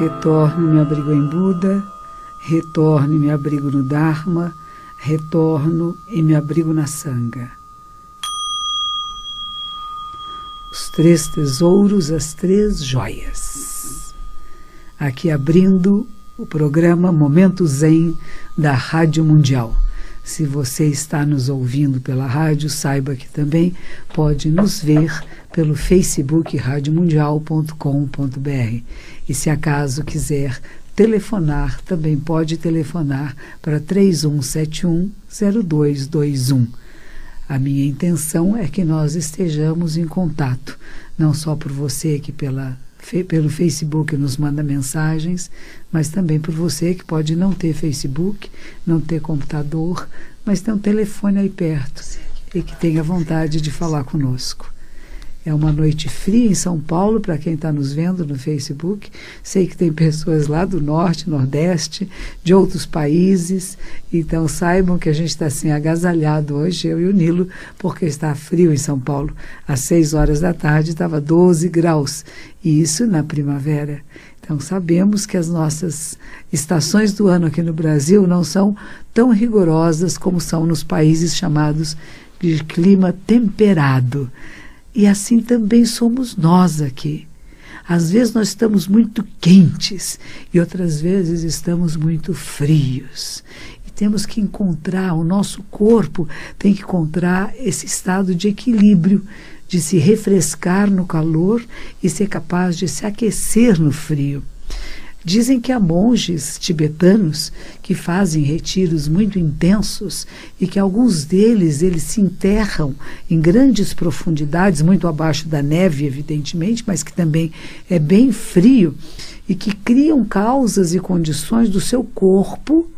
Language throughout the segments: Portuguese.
Retorno me abrigo em Buda, retorno e me abrigo no Dharma, retorno e me abrigo na Sangha. Os três tesouros, as três joias. Aqui abrindo o programa Momento Zen da Rádio Mundial. Se você está nos ouvindo pela rádio, saiba que também pode nos ver pelo Facebook radiomundial.com.br. E se acaso quiser telefonar, também pode telefonar para 3171 0221. A minha intenção é que nós estejamos em contato, não só por você que pela pelo Facebook nos manda mensagens, mas também por você que pode não ter Facebook, não ter computador, mas tem um telefone aí perto e que tenha vontade de falar conosco. É uma noite fria em São Paulo, para quem está nos vendo no Facebook. Sei que tem pessoas lá do norte, nordeste, de outros países. Então saibam que a gente está assim agasalhado hoje, eu e o Nilo, porque está frio em São Paulo. Às seis horas da tarde estava 12 graus. E isso na primavera. Então sabemos que as nossas estações do ano aqui no Brasil não são tão rigorosas como são nos países chamados de clima temperado. E assim também somos nós aqui. Às vezes nós estamos muito quentes e outras vezes estamos muito frios. E temos que encontrar, o nosso corpo tem que encontrar esse estado de equilíbrio, de se refrescar no calor e ser capaz de se aquecer no frio. Dizem que há monges tibetanos que fazem retiros muito intensos e que alguns deles eles se enterram em grandes profundidades, muito abaixo da neve, evidentemente, mas que também é bem frio e que criam causas e condições do seu corpo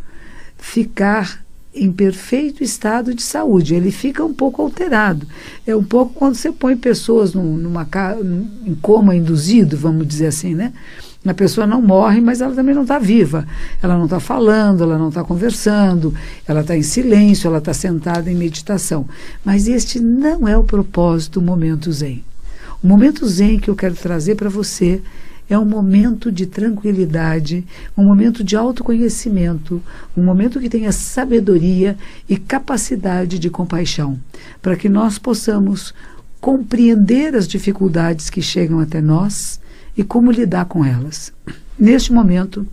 ficar em perfeito estado de saúde. Ele fica um pouco alterado. É um pouco quando você põe pessoas num, numa em coma induzido, vamos dizer assim, né? A pessoa não morre, mas ela também não está viva. Ela não está falando, ela não está conversando, ela está em silêncio, ela está sentada em meditação. Mas este não é o propósito do momento Zen. O momento Zen que eu quero trazer para você é um momento de tranquilidade, um momento de autoconhecimento, um momento que tenha sabedoria e capacidade de compaixão, para que nós possamos compreender as dificuldades que chegam até nós e como lidar com elas. Neste momento,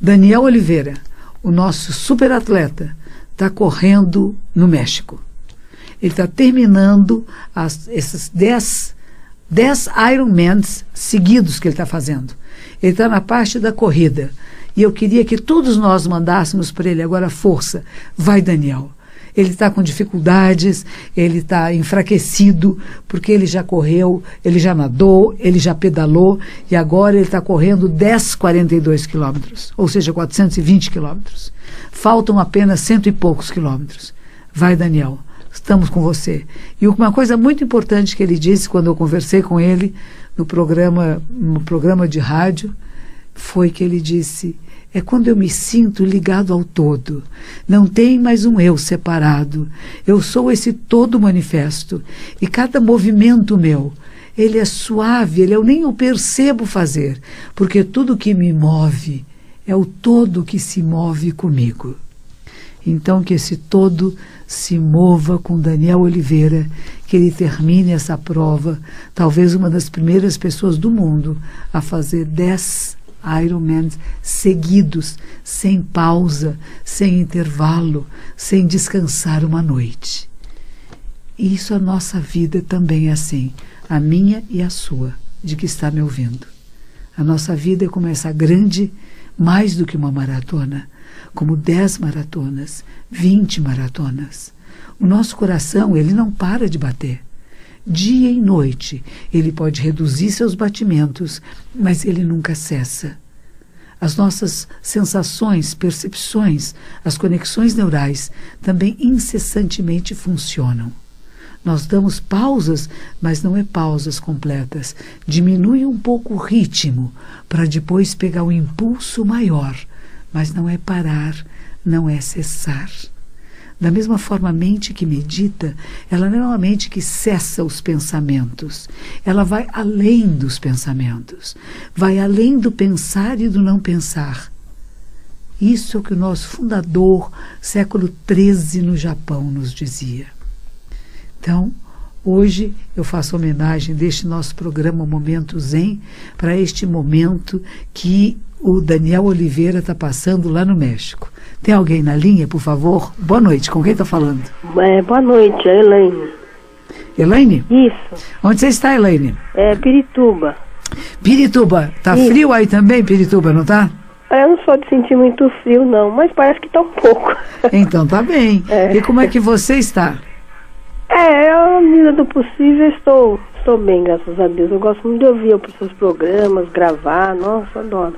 Daniel Oliveira, o nosso superatleta, está correndo no México. Ele está terminando as, esses 10 dez Ironmans seguidos que ele está fazendo. Ele está na parte da corrida. E eu queria que todos nós mandássemos para ele agora força. Vai, Daniel ele está com dificuldades, ele está enfraquecido, porque ele já correu, ele já nadou, ele já pedalou, e agora ele está correndo 10, 42 quilômetros, ou seja, 420 quilômetros. Faltam apenas cento e poucos quilômetros. Vai, Daniel, estamos com você. E uma coisa muito importante que ele disse quando eu conversei com ele no programa, no programa de rádio, foi que ele disse: é quando eu me sinto ligado ao todo. Não tem mais um eu separado. Eu sou esse todo manifesto. E cada movimento meu, ele é suave, ele eu nem o percebo fazer, porque tudo que me move é o todo que se move comigo. Então que esse todo se mova com Daniel Oliveira, que ele termine essa prova, talvez uma das primeiras pessoas do mundo a fazer 10 Ironmans seguidos, sem pausa, sem intervalo, sem descansar uma noite. Isso a nossa vida também é assim, a minha e a sua, de que está me ouvindo. A nossa vida é como essa grande, mais do que uma maratona, como dez maratonas, vinte maratonas. O nosso coração, ele não para de bater dia e noite. Ele pode reduzir seus batimentos, mas ele nunca cessa. As nossas sensações, percepções, as conexões neurais também incessantemente funcionam. Nós damos pausas, mas não é pausas completas. Diminui um pouco o ritmo para depois pegar o um impulso maior, mas não é parar, não é cessar. Da mesma forma, a mente que medita, ela não é uma mente que cessa os pensamentos. Ela vai além dos pensamentos. Vai além do pensar e do não pensar. Isso é o que o nosso fundador, século XIII, no Japão, nos dizia. Então, Hoje eu faço homenagem deste nosso programa Momento Zen para este momento que o Daniel Oliveira está passando lá no México. Tem alguém na linha, por favor? Boa noite, com quem está falando? É, boa noite, é Elaine. Elaine? Isso. Onde você está, Elaine? É Pirituba. Pirituba. Tá Isso. frio aí também, Pirituba, não tá? Eu não sou de sentir muito frio, não, mas parece que tá um pouco. Então tá bem. É. E como é que você está? É, à medida do possível, estou, estou bem, graças a Deus. Eu gosto muito de ouvir os seus programas, gravar, nossa, adoro.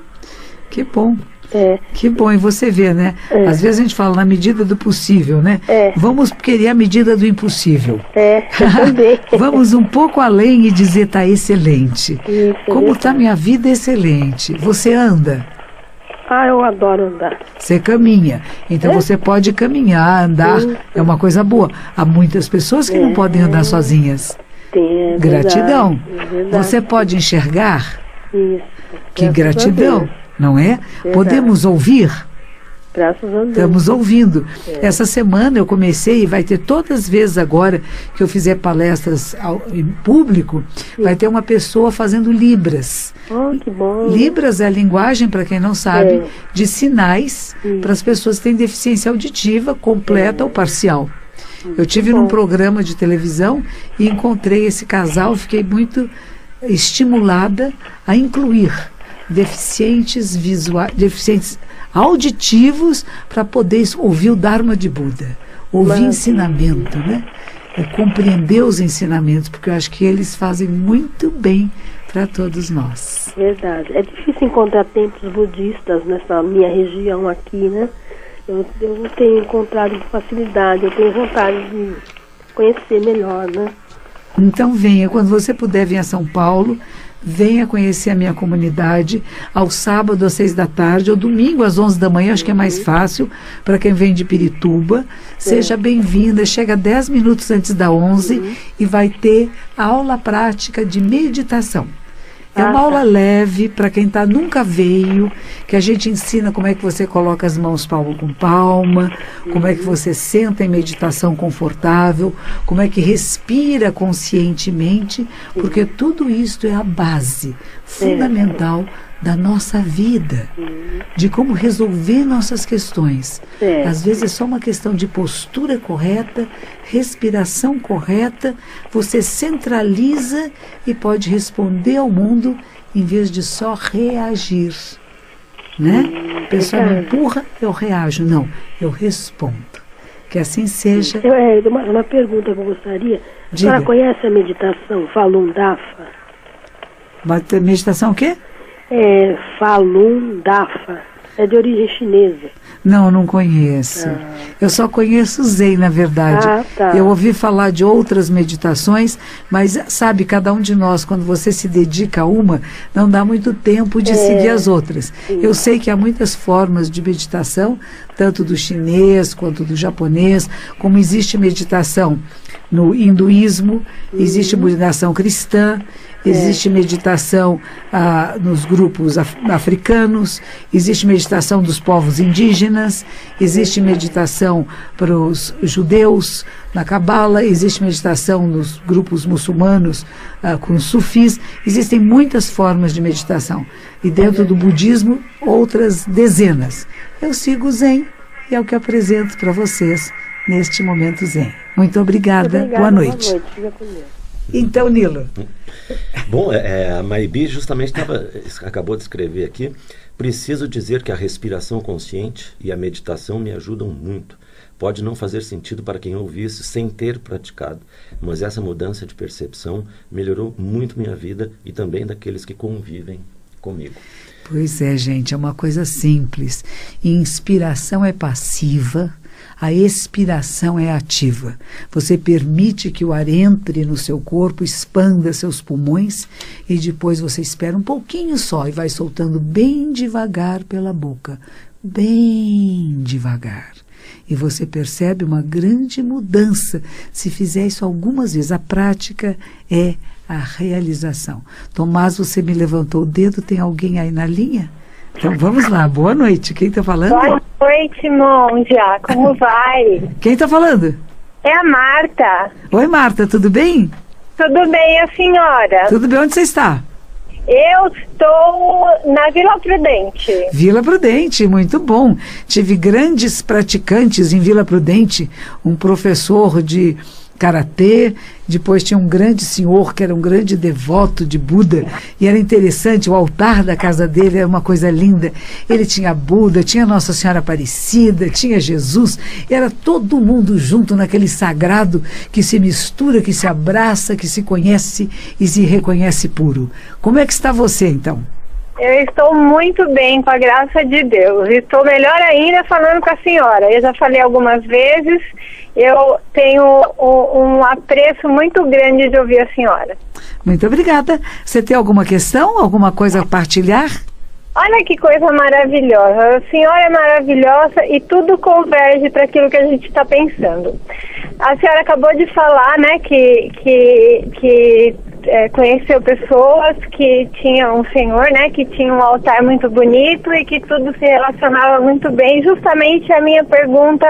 Que bom. É, Que bom, e você vê, né? É. Às vezes a gente fala na medida do possível, né? É. Vamos querer a medida do impossível. é, também. Vamos um pouco além e dizer tá excelente. Isso, Como está verdade. minha vida excelente? Você anda, Ah, eu adoro andar. você caminha. Então É. você pode caminhar, andar, Sim, sim. é uma coisa boa. Há muitas pessoas que não É. podem andar sozinhas. Tem, é Gratidão. verdade, é. Você pode enxergar? Isso. Que gratidão. Não é? Podemos ouvir? Graças a Deus. Estamos ouvindo. É. Essa semana eu comecei e vai ter todas as vezes agora que eu fizer palestras ao, em público, vai ter uma pessoa fazendo libras. Oh, que bom. Libras é a linguagem, para quem não sabe, É. de sinais Hum. para as pessoas que têm deficiência auditiva completa ou parcial. Eu tive num programa de televisão e encontrei esse casal, fiquei muito estimulada a incluir deficientes visuais, deficientes auditivos para poder ouvir o Dharma de Buda, ouvir Maravilha. ensinamento, né? É compreender os ensinamentos, porque eu acho que eles fazem muito bem para todos nós. Verdade. É difícil encontrar templos budistas nessa minha região aqui, né? Eu, eu não tenho encontrado com facilidade, eu tenho vontade de conhecer melhor, né? Então venha, quando você puder vir a São Paulo, venha conhecer a minha comunidade ao sábado às seis da tarde, ou domingo às onze da manhã, acho que é mais fácil para quem vem de Pirituba. Seja bem-vinda, chega dez minutos antes da onze e vai ter aula prática de meditação. É uma tá. aula leve para quem tá, nunca veio, que a gente ensina como é que você coloca as mãos palmo com palma, como é que você senta em meditação confortável, como é que respira conscientemente, porque tudo isto é a base fundamental da nossa vida, de como resolver nossas questões. É. Às vezes é só uma questão de postura correta, respiração correta, você centraliza e pode responder ao mundo em vez de só reagir. Né? A pessoa me empurra, eu reajo. Não, eu respondo. Que assim seja. Eu, é, uma, uma pergunta que eu gostaria. A Diga. senhora conhece a meditação Falun Dafa? Meditação o quê? É Falun Dafa. É de origem chinesa. Não, não conheço. Eu só conheço Zen, na verdade. Ah, tá. Eu ouvi falar de outras meditações, mas sabe, cada um de nós, quando você se dedica a uma, não dá muito tempo de É. seguir as outras. Eu sei que há muitas formas de meditação, tanto do chinês quanto do japonês, como existe meditação no hinduísmo, existe meditação cristã, existe meditação ah, nos grupos af- africanos, existe meditação dos povos indígenas, existe meditação para os judeus na Cabala, existe meditação nos grupos muçulmanos ah, com os sufis, existem muitas formas de meditação. E dentro do budismo, outras dezenas. Eu sigo o Zen e é o que apresento para vocês neste momento Zen. Muito obrigada. Obrigada, Boa noite. Boa noite. Então, Nilo. Bom, é, é, a Maibi justamente tava, acabou de escrever aqui. Preciso dizer que a respiração consciente e a meditação me ajudam muito. Pode não fazer sentido para quem ouvisse sem ter praticado, mas essa mudança de percepção melhorou muito minha vida e também daqueles que convivem comigo. Pois é, gente, é uma coisa simples. Inspiração é passiva, a expiração é ativa. Você permite que o ar entre no seu corpo, expanda seus pulmões e depois você espera um pouquinho só e vai soltando bem devagar pela boca. Bem devagar. E você percebe uma grande mudança se fizer isso algumas vezes. A prática é a realização. Tomás, você me levantou o dedo, tem alguém aí na linha? Então vamos lá, boa noite. Quem está falando? Boa noite, Monja. Como vai? Quem está falando? É a Marta. Oi, Marta, tudo bem? Tudo bem, a senhora? Tudo bem, onde você está? Eu estou na Vila Prudente. Vila Prudente, muito bom. Tive grandes praticantes em Vila Prudente, um professor de karatê, depois tinha um grande senhor que era um grande devoto de Buda, e era interessante, o altar da casa dele era uma coisa linda. Ele tinha Buda, tinha Nossa Senhora Aparecida, tinha Jesus, era todo mundo junto naquele sagrado que se mistura, que se abraça, que se conhece e se reconhece puro. Como é que está você então? Eu estou muito bem, com a graça de Deus. Estou melhor ainda falando com a senhora. Eu já falei algumas vezes eu tenho um, um, apreço muito grande de ouvir a senhora. Muito obrigada. Você tem alguma questão, alguma coisa a partilhar? Olha que coisa maravilhosa. A senhora é maravilhosa e tudo converge para aquilo que a gente está pensando. A senhora acabou de falar, né, que, que, que é, conheceu pessoas que tinham um senhor, né, que tinha um altar muito bonito e que tudo se relacionava muito bem. Justamente a minha pergunta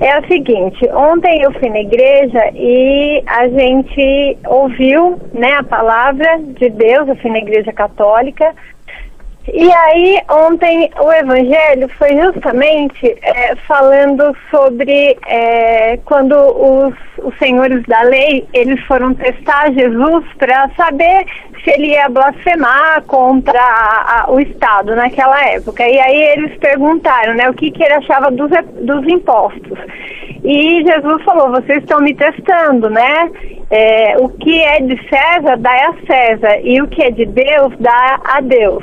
é a seguinte, ontem eu fui na igreja e a gente ouviu né, a palavra de Deus, eu fui na igreja católica, e aí, ontem, o Evangelho foi justamente é, falando sobre é, quando os, os senhores da lei, eles foram testar Jesus para saber se ele ia blasfemar contra a, a, o Estado naquela época. E aí eles perguntaram né, o que, que ele achava dos, dos impostos. E Jesus falou, vocês estão me testando, né? É, o que é de César, dá a César, e o que é de Deus, dá a Deus.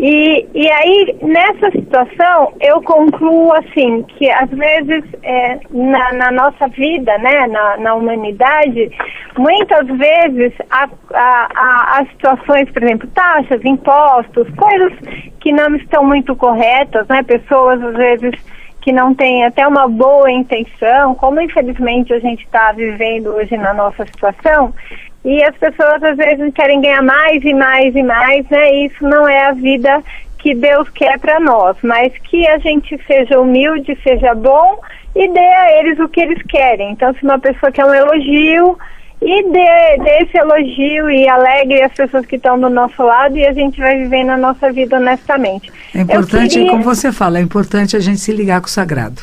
E, e aí, nessa situação, eu concluo assim, que às vezes é, na, na, nossa vida, né, na, na humanidade, muitas vezes há, há, há, situações, por exemplo, taxas, impostos, coisas que não estão muito corretas, né, pessoas às vezes que não têm até uma boa intenção, como infelizmente a gente está vivendo hoje na nossa situação, e as pessoas às vezes querem ganhar mais e mais e mais, né? Isso não é a vida que Deus quer para nós, mas que a gente seja humilde, seja bom e dê a eles o que eles querem. Então, se uma pessoa quer um elogio, e dê, dê esse elogio e alegre as pessoas que estão do nosso lado e a gente vai vivendo a nossa vida honestamente. É importante, queria... como você fala, é importante a gente se ligar com o sagrado.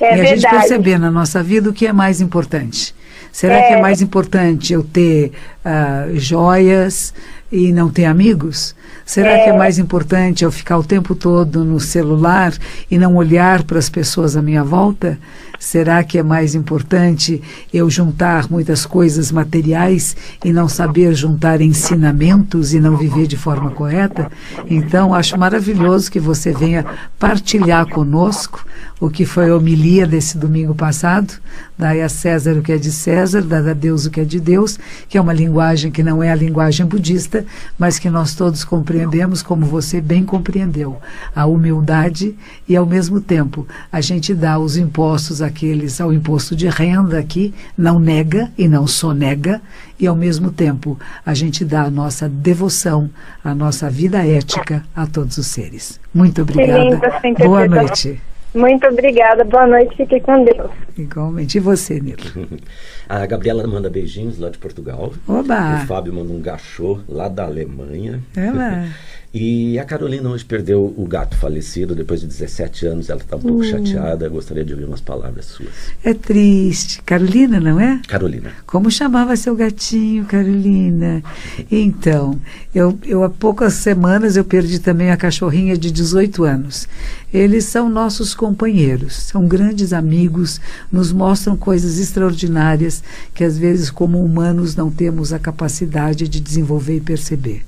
É e a verdade. gente perceber na nossa vida o que é mais importante. Será é... que é mais importante eu ter uh, joias e não ter amigos? Será é... que é mais importante eu ficar o tempo todo no celular e não olhar para as pessoas à minha volta? Será que é mais importante eu juntar muitas coisas materiais e não saber juntar ensinamentos e não viver de forma correta? Então, acho maravilhoso que você venha partilhar conosco o que foi a homilia desse domingo passado. Dai a César o que é de César, dá a Deus o que é de Deus, que é uma linguagem que não é a linguagem budista, mas que nós todos compreendemos como você bem compreendeu. A humildade e, ao mesmo tempo, a gente dá os impostos aqueles ao imposto de renda aqui, não nega e não sonega, e ao mesmo tempo a gente dá a nossa devoção, a nossa vida ética a todos os seres. Muito obrigada. Boa noite. Muito obrigada, boa noite, fique com Deus. Igualmente. E você, Nilo? A Gabriela manda beijinhos lá de Portugal. Oba! O Fábio manda um gachô lá da Alemanha. Ela. E a Carolina hoje perdeu o gato falecido depois de 17 anos. Ela está um pouco uh. chateada. Gostaria de ouvir umas palavras suas. É triste. Carolina, não é? Carolina. Como chamava seu gatinho, Carolina? Então, eu, eu há poucas semanas eu perdi também a cachorrinha de 18 anos. Eles são nossos companheiros, são grandes amigos, nos mostram coisas extraordinárias que às vezes como humanos não temos a capacidade de desenvolver e perceber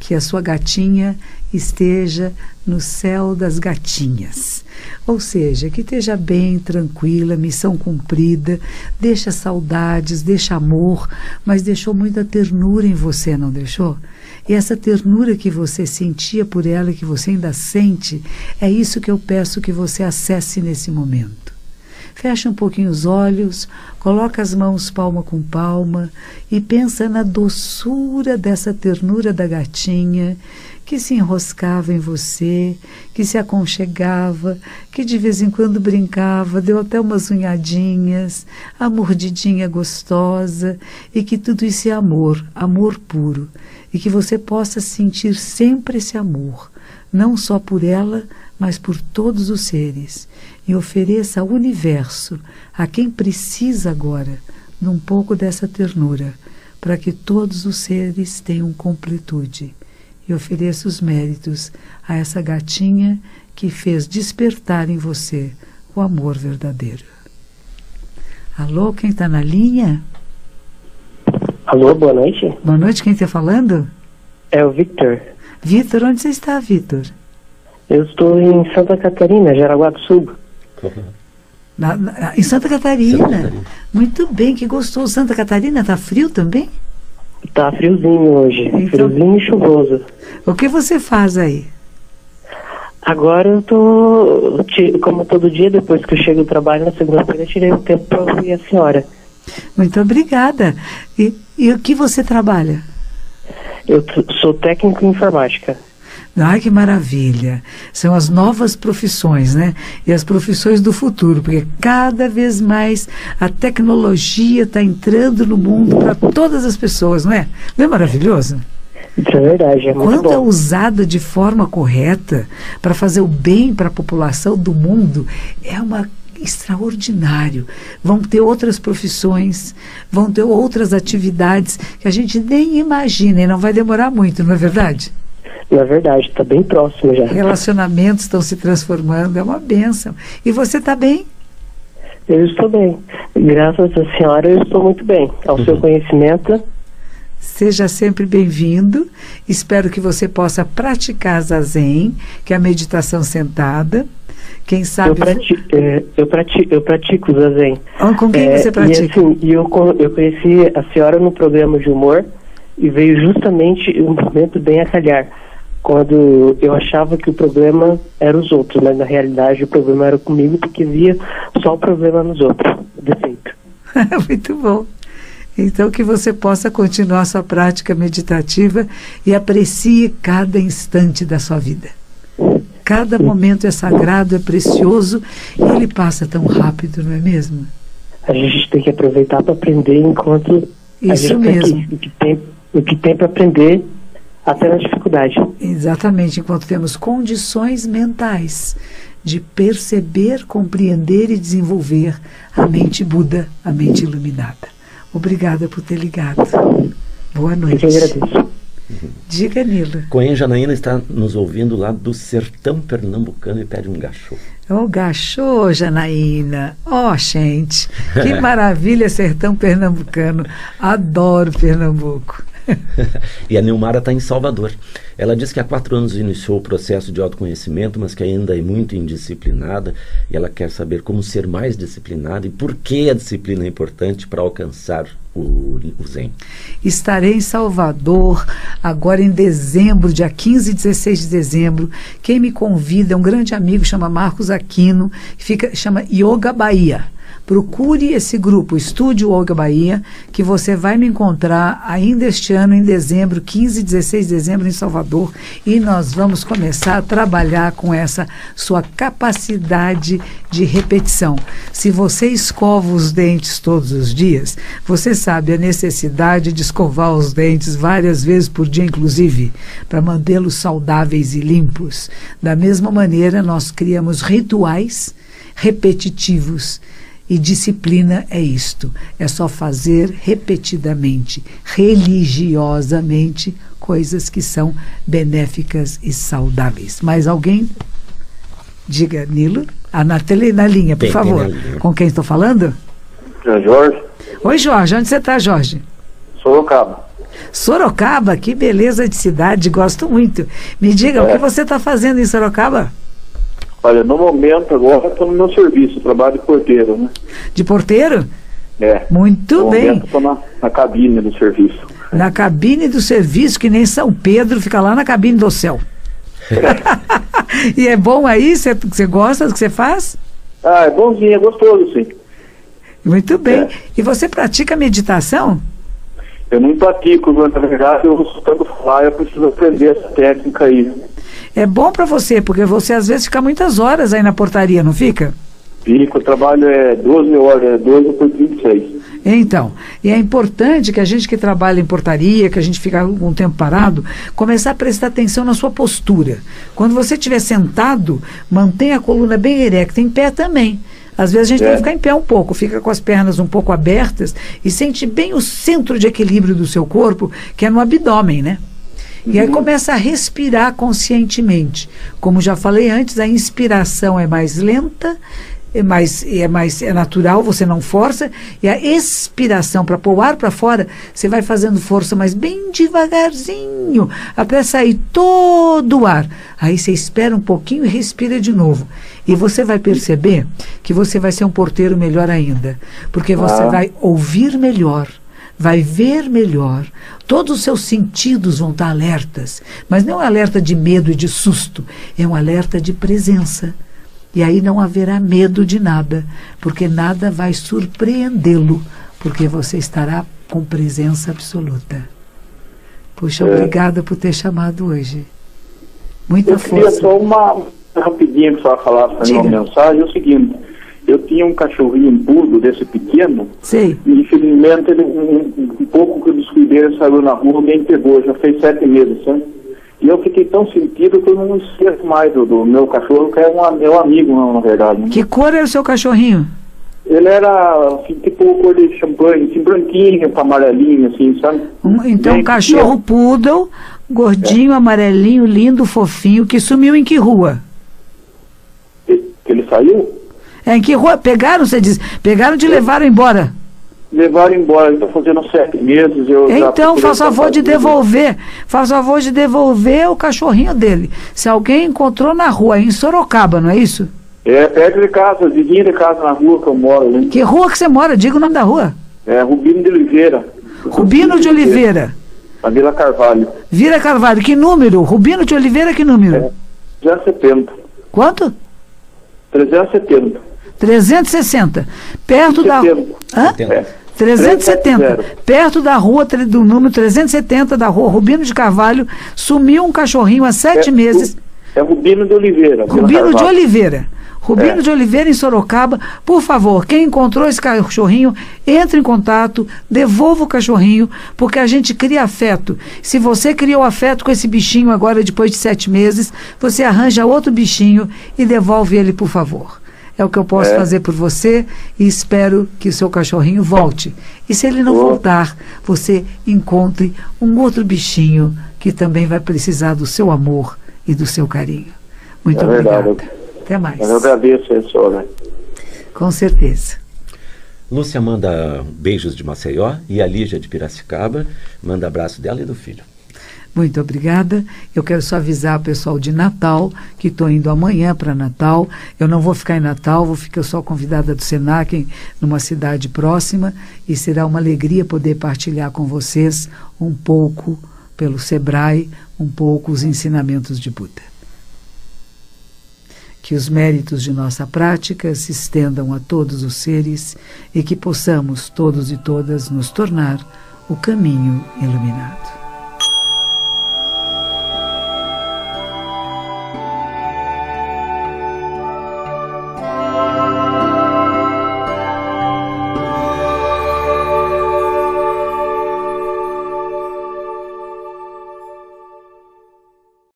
que a sua gatinha esteja no céu das gatinhas. Ou seja, que esteja bem, tranquila, missão cumprida, deixa saudades, deixa amor, mas deixou muita ternura em você, não deixou? E essa ternura que você sentia por ela, que você ainda sente, é isso que eu peço que você acesse nesse momento fecha um pouquinho os olhos, coloca as mãos palma com palma e pensa na doçura dessa ternura da gatinha que se enroscava em você, que se aconchegava, que de vez em quando brincava, deu até umas unhadinhas, a mordidinha gostosa, e que tudo isso é amor, amor puro, e que você possa sentir sempre esse amor, não só por ela, mas por todos os seres, e ofereça ao universo, a quem precisa agora, num pouco dessa ternura, para que todos os seres tenham completude e ofereço os méritos a essa gatinha que fez despertar em você o amor verdadeiro. Alô, quem está na linha? Alô, boa noite. Boa noite, quem está falando? É o Victor. Victor, onde você está, Victor? Eu estou em Santa Catarina, Jaraguá do Sul. Na, na, em Santa Catarina. Santa Catarina. Muito bem, que gostoso. Santa Catarina está frio também? Tá friozinho hoje, então, friozinho e chuvoso. O que você faz aí? Agora eu tô, como todo dia, depois que eu chego do trabalho na segunda-feira, tirei o tempo para ouvir a senhora. Muito obrigada. E, e o que você trabalha? Eu sou técnico em informática. Ai, que maravilha! São as novas profissões, né? E as profissões do futuro, porque cada vez mais a tecnologia está entrando no mundo para todas as pessoas, não é? Não é maravilhoso? Isso é verdade, é muito Quando bom. é usada de forma correta para fazer o bem para a população do mundo, é uma extraordinário. Vão ter outras profissões, vão ter outras atividades que a gente nem imagina e não vai demorar muito, não é verdade? Na verdade, está bem próximo já. Relacionamentos estão se transformando, é uma benção. E você está bem? Eu estou bem. Graças à senhora, eu estou muito bem. Ao uhum. seu conhecimento. Seja sempre bem-vindo. Espero que você possa praticar Zazen, que é a meditação sentada. Quem sabe. Eu pratico, é, eu pratico, eu pratico Zazen. Oh, com quem é, você pratica? E assim, eu, eu conheci a senhora no programa de humor e veio justamente um momento bem a calhar quando eu achava que o problema era os outros, mas na realidade o problema era comigo porque via só o problema nos outros, o defeito. Muito bom. Então que você possa continuar sua prática meditativa e aprecie cada instante da sua vida. Cada momento é sagrado, é precioso e ele passa tão rápido, não é mesmo? A gente tem que aproveitar para aprender enquanto Isso a gente mesmo. Tem que, o que tem, o que tem para aprender até na dificuldade. Exatamente, enquanto temos condições mentais de perceber, compreender e desenvolver a mente Buda, a mente iluminada. Obrigada por ter ligado. Boa noite. Eu que agradeço. Diga, Nila. Coen Janaína está nos ouvindo lá do sertão pernambucano e pede um gachô. Ô, oh, gachô, Janaína. Ó, oh, gente, que maravilha sertão pernambucano. Adoro Pernambuco. e a Nilmara está em Salvador. Ela diz que há quatro anos iniciou o processo de autoconhecimento, mas que ainda é muito indisciplinada e ela quer saber como ser mais disciplinada e por que a disciplina é importante para alcançar o, o, Zen. Estarei em Salvador agora em dezembro, dia 15 e 16 de dezembro. Quem me convida é um grande amigo, chama Marcos Aquino, que fica, chama Yoga Bahia. Procure esse grupo, Estúdio Olga Bahia, que você vai me encontrar ainda este ano, em dezembro, 15 e 16 de dezembro, em Salvador, e nós vamos começar a trabalhar com essa sua capacidade de repetição. Se você escova os dentes todos os dias, você sabe a necessidade de escovar os dentes várias vezes por dia, inclusive, para mantê-los saudáveis e limpos. Da mesma maneira, nós criamos rituais repetitivos e disciplina é isto: é só fazer repetidamente, religiosamente, coisas que são benéficas e saudáveis. Mais alguém? Diga, Nilo. Ah, na, tele, na linha, por tem, favor. Tem Com quem estou falando? É Jorge. Oi, Jorge. Onde você está, Jorge? Sorocaba. Sorocaba, que beleza de cidade, gosto muito. Me diga, é. o que você está fazendo em Sorocaba? Olha, no momento agora estou no meu serviço, trabalho de porteiro, né? De porteiro? É. Muito no bem. Estou na, na cabine do serviço. Na cabine do serviço, que nem São Pedro, fica lá na cabine do céu. e é bom aí? Você gosta do que você faz? Ah, é bonzinho, é gostoso, sim. Muito bem. É. E você pratica meditação? Eu não pratico, na verdade, eu estou falar, eu preciso aprender essa técnica aí. É bom para você, porque você às vezes fica muitas horas aí na portaria, não fica? Fico, o trabalho é 12 horas, é 12 por 26. Então, e é importante que a gente que trabalha em portaria, que a gente fica algum tempo parado, começar a prestar atenção na sua postura. Quando você estiver sentado, mantenha a coluna bem erecta, em pé também. Às vezes a gente É. tem que ficar em pé um pouco, fica com as pernas um pouco abertas e sente bem o centro de equilíbrio do seu corpo, que é no abdômen, né? E aí começa a respirar conscientemente. Como já falei antes, a inspiração é mais lenta, é mais, é mais é natural, você não força, e a expiração para pôr o ar para fora, você vai fazendo força, mas bem devagarzinho, até sair todo o ar. Aí você espera um pouquinho e respira de novo. E você vai perceber que você vai ser um porteiro melhor ainda, porque você Ah. vai ouvir melhor vai ver melhor, todos os seus sentidos vão estar alertas, mas não é um alerta de medo e de susto, é um alerta de presença. E aí não haverá medo de nada, porque nada vai surpreendê-lo, porque você estará com presença absoluta. Puxa, É. obrigada por ter chamado hoje. Muita Eu queria força. só uma rapidinho que só falar para Diga. uma mensagem, é o seguinte, eu tinha um cachorrinho pudo desse pequeno, Sei. e infelizmente ele, um, um pouco que eu descuidei, ele saiu na rua, alguém pegou, já fez sete meses, sabe? E eu fiquei tão sentido que eu não esqueço mais do, do meu cachorro, que é um, meu amigo, não, na verdade. né? Que cor era o seu cachorrinho? Ele era assim, tipo cor de champanhe, assim, branquinho amarelinho, assim, sabe? Então, Bem cachorro pequeno. poodle, gordinho, amarelinho, lindo, fofinho, que sumiu em que rua? Que ele saiu, É, em que rua? Pegaram, você diz? Pegaram de levaram embora. levaram embora, ele está fazendo sete meses. Eu Então, faça favor de devolver. Faça favor de devolver o cachorrinho dele. Se alguém encontrou na rua, em Sorocaba, não é isso? É, perto de casa, vizinho de casa na rua que eu moro, né? Que rua que você mora? Diga o nome da rua. É Rubino de Oliveira. Rubino de Oliveira. Na Vila Carvalho. Vira Carvalho. Que número? Rubino de Oliveira, que número? É. 370. Quanto? 370. 360. Perto da. 70. Hã? É. 370. Perto da rua, do número 370 da rua Rubino de Carvalho, sumiu um cachorrinho há sete É, meses. É Rubino de Oliveira. Rubino de. Oliveira. Rubino É. de Oliveira em Sorocaba. Por favor, quem encontrou esse cachorrinho, entre em contato, devolva o cachorrinho, porque a gente cria afeto. Se você criou afeto com esse bichinho agora, depois de sete meses, você arranja outro bichinho e devolve ele, por favor. É o que eu posso É. fazer por você e espero que o seu cachorrinho volte. E se ele não Boa. voltar, você encontre um outro bichinho que também vai precisar do seu amor e do seu carinho. Muito É verdade. obrigada. Até mais. Mas eu agradeço senhora. Com certeza. Lúcia manda beijos de Maceió e a Lígia de Piracicaba manda abraço dela e do filho. Muito obrigada. Eu quero só avisar o pessoal de Natal que estou indo amanhã para Natal. Eu não vou ficar em Natal, vou ficar só convidada do Senac numa cidade próxima e será uma alegria poder partilhar com vocês um pouco pelo Sebrae, um pouco os ensinamentos de Buda. Que os méritos de nossa prática se estendam a todos os seres e que possamos todos e todas nos tornar o caminho iluminado.